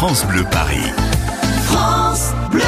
France Bleu Paris. France Bleu.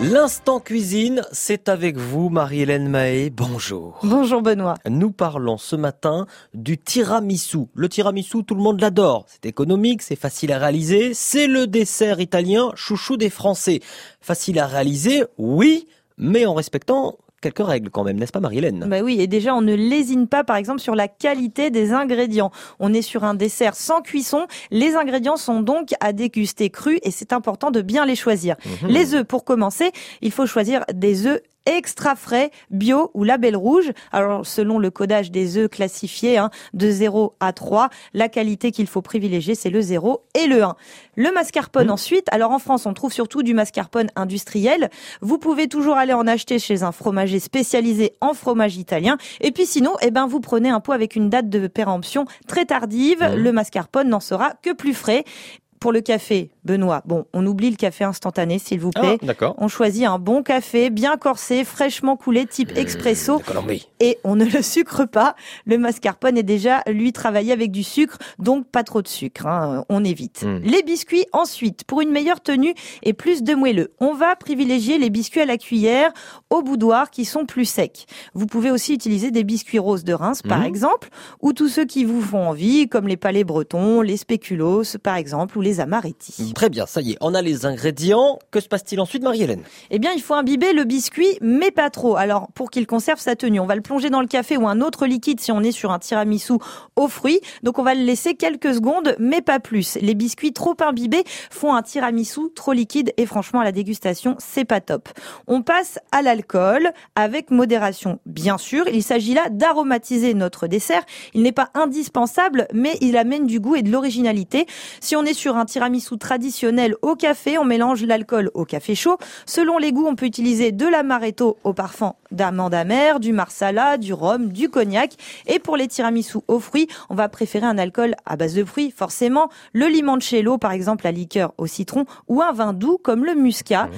L'instant cuisine, c'est avec vous, Marie-Hélène Mahé. Bonjour. Bonjour Benoît. Nous parlons ce matin du tiramisu. Le tiramisu, tout le monde l'adore. C'est économique, c'est facile à réaliser. C'est le dessert italien chouchou des Français. Facile à réaliser, oui, mais en respectant quelques règles quand même, n'est-ce pas Marie-Hélène? Bah oui, et déjà on ne lésine pas par exemple sur la qualité des ingrédients. On est sur un dessert sans cuisson, les ingrédients sont donc à déguster crus et c'est important de bien les choisir. Mhm. Les œufs pour commencer, il faut choisir des œufs extra frais, bio ou label rouge. Alors selon le codage des œufs classifiés hein, de 0 à 3, la qualité qu'il faut privilégier c'est le 0 et le 1. Le mascarpone ensuite, alors en France on trouve surtout du mascarpone industriel. Vous pouvez toujours aller en acheter chez un fromager spécialisé en fromage italien. Et puis sinon, eh ben vous prenez un pot avec une date de péremption très tardive. Le mascarpone n'en sera que plus frais. Pour le café, Benoît, bon, on oublie le café instantané, s'il vous plaît. Ah, d'accord. On choisit un bon café, bien corsé, fraîchement coulé, type expresso. de Colombie. Et on ne le sucre pas. Le mascarpone est déjà, lui, travaillé avec du sucre, donc pas trop de sucre. hein, on évite. Mm. Les biscuits, ensuite, pour une meilleure tenue et plus de moelleux, on va privilégier les biscuits à la cuillère, au boudoir, qui sont plus secs. Vous pouvez aussi utiliser des biscuits roses de Reims, par Mhm. exemple, ou tous ceux qui vous font envie, comme les palais bretons, les spéculoos, par exemple, ou les amaretti. Très bien, ça y est, on a les ingrédients. Que se passe-t-il ensuite, Marie-Hélène? Eh bien, il faut imbiber le biscuit, mais pas trop. Alors, pour qu'il conserve sa tenue, on va le plonger dans le café ou un autre liquide si on est sur un tiramisu aux fruits. Donc, on va le laisser quelques secondes, mais pas plus. Les biscuits trop imbibés font un tiramisu trop liquide et franchement, à la dégustation, c'est pas top. On passe à l'alcool avec modération, bien sûr. Il s'agit là d'aromatiser notre dessert. Il n'est pas indispensable, mais il amène du goût et de l'originalité. Si on est sur un tiramisu traditionnel au café, on mélange l'alcool au café chaud. Selon les goûts, on peut utiliser de l'amaretto au parfum d'amande amère, du marsala, du rhum, du cognac. Et pour les tiramisu aux fruits, on va préférer un alcool à base de fruits, forcément. Le limoncello, par exemple, la liqueur au citron, ou un vin doux comme le muscat.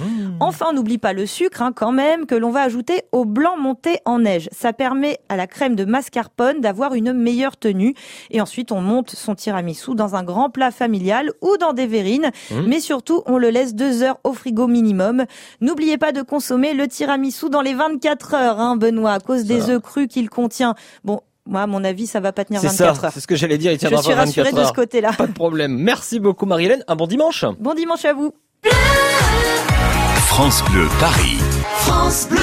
Enfin, on n'oublie pas le sucre, hein, quand même, que l'on va ajouter au blanc monté en neige. Ça permet à la crème de mascarpone d'avoir une meilleure tenue. Et ensuite, on monte son tiramisu dans un grand plat familial ou dans des verrines. Mais surtout, on le laisse deux heures au frigo minimum. N'oubliez pas de consommer le tiramisu dans les 24 heures, hein, Benoît, à cause des œufs crus qu'il contient. Bon, moi, à mon avis, ça va pas tenir C'est 24 ça, heures. c'est ce que j'allais dire, il Je tiendra suis pas rassurée 24 de ce côté-là. Pas de problème. Merci beaucoup, Marie-Hélène. Un bon dimanche. Bon dimanche à vous. France Bleu Paris. France Bleu.